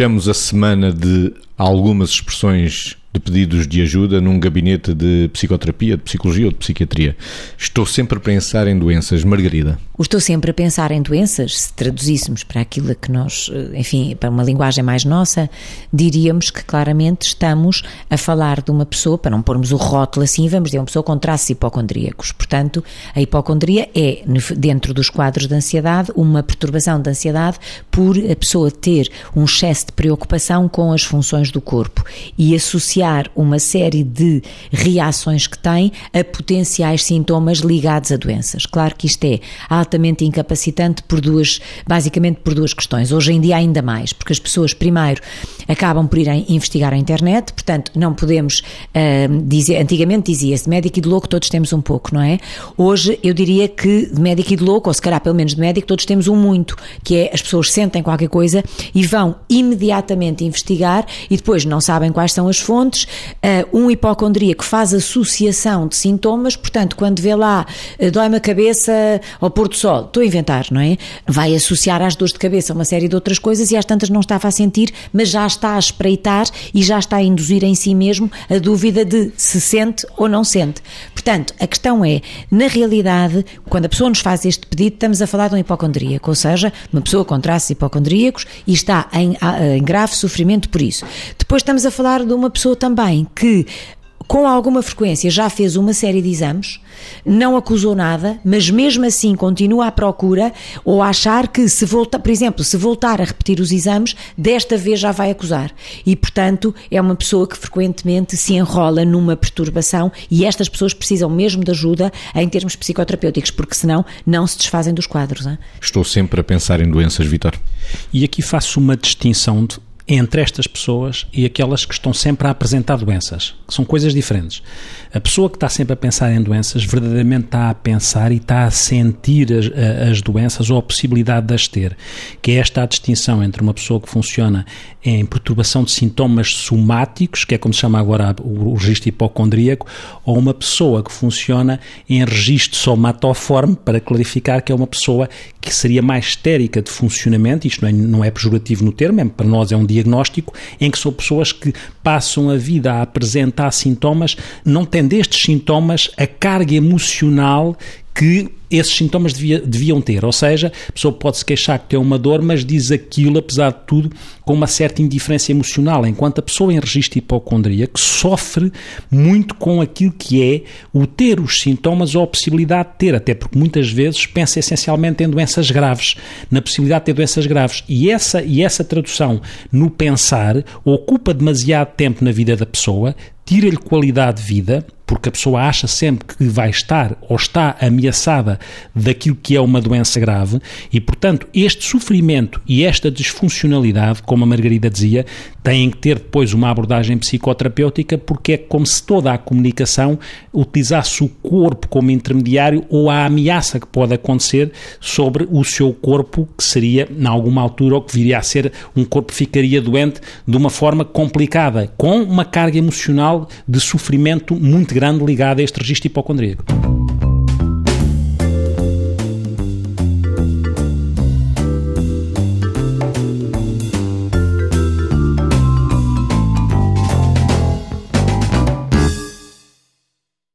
Fechamos a semana de algumas expressões de pedidos de ajuda num gabinete de psicoterapia, de psicologia ou de psiquiatria. Estou sempre a pensar em doenças. Margarida. O estou sempre a pensar em doenças, se traduzíssemos para aquilo que nós, enfim, para uma linguagem mais nossa, diríamos que claramente estamos a falar de uma pessoa, para não pormos o rótulo assim, vamos dizer, uma pessoa com traços hipocondríacos. Portanto, a hipocondria é, dentro dos quadros de ansiedade, uma perturbação de ansiedade por a pessoa ter um excesso de preocupação com as funções do corpo e associar associar uma série de reações que tem a potenciais sintomas ligados a doenças. Claro que isto é altamente incapacitante por duas, basicamente por duas questões. Hoje em dia ainda mais, porque as pessoas primeiro acabam por irem investigar a internet, portanto não podemos uh, dizer, antigamente dizia-se médico e de louco todos temos um pouco, não é? Hoje eu diria que de médico e de louco, ou se calhar pelo menos de médico, todos temos um muito, que é as pessoas sentem qualquer coisa e vão imediatamente investigar e depois não sabem quais são as fontes fontes, uh, um hipocondríaco faz associação de sintomas, portanto, quando vê lá uh, dói-me a cabeça ao pôr do sol, estou a inventar, não é? Vai associar às dores de cabeça uma série de outras coisas e às tantas não estava a sentir, mas já está a espreitar e já está a induzir em si mesmo a dúvida de se sente ou não sente. Portanto, a questão é, na realidade, quando a pessoa nos faz este pedido, estamos a falar de um hipocondríaco, ou seja, uma pessoa com traços hipocondríacos e está em, em grave sofrimento por isso. Depois estamos a falar de uma pessoa também que com alguma frequência já fez uma série de exames, não acusou nada, mas mesmo assim continua à procura ou a achar que se voltar, por exemplo, se voltar a repetir os exames, desta vez já vai acusar. E, portanto, é uma pessoa que frequentemente se enrola numa perturbação e estas pessoas precisam mesmo de ajuda em termos psicoterapêuticos, porque senão não se desfazem dos quadros. Hein? Estou sempre a pensar em doenças, Vitor. E aqui faço uma distinção de entre estas pessoas e aquelas que estão sempre a apresentar doenças, que são coisas diferentes. A pessoa que está sempre a pensar em doenças verdadeiramente está a pensar e está a sentir as, as doenças ou a possibilidade de as ter, que é esta a distinção entre uma pessoa que funciona em perturbação de sintomas somáticos, que é como se chama agora o registro hipocondríaco, ou uma pessoa que funciona em registro somatoforme, para clarificar que é uma pessoa que seria mais histérica de funcionamento, isto não é, não é pejorativo no termo, é, para nós é um diagnóstico, em que são pessoas que passam a vida a apresentar sintomas, não tendo estes sintomas a carga emocional que esses sintomas devia, deviam ter. Ou seja, a pessoa pode se queixar que tem uma dor, mas diz aquilo, apesar de tudo, com uma certa indiferença emocional, enquanto a pessoa em registro hipocondríaco sofre muito com aquilo que é o ter os sintomas ou a possibilidade de ter, até porque muitas vezes pensa essencialmente em doenças graves, na possibilidade de ter doenças graves. E essa, e essa tradução no pensar ocupa demasiado tempo na vida da pessoa, tira-lhe qualidade de vida, porque a pessoa acha sempre que vai estar ou está ameaçada daquilo que é uma doença grave e, portanto, este sofrimento e esta disfuncionalidade, como a Margarida dizia, têm que ter depois uma abordagem psicoterapêutica porque é como se toda a comunicação utilizasse o corpo como intermediário ou a ameaça que pode acontecer sobre o seu corpo, que seria, em alguma altura, ou que viria a ser um corpo ficaria doente de uma forma complicada, com uma carga emocional de sofrimento muito grande ligada a este registro hipocondríaco.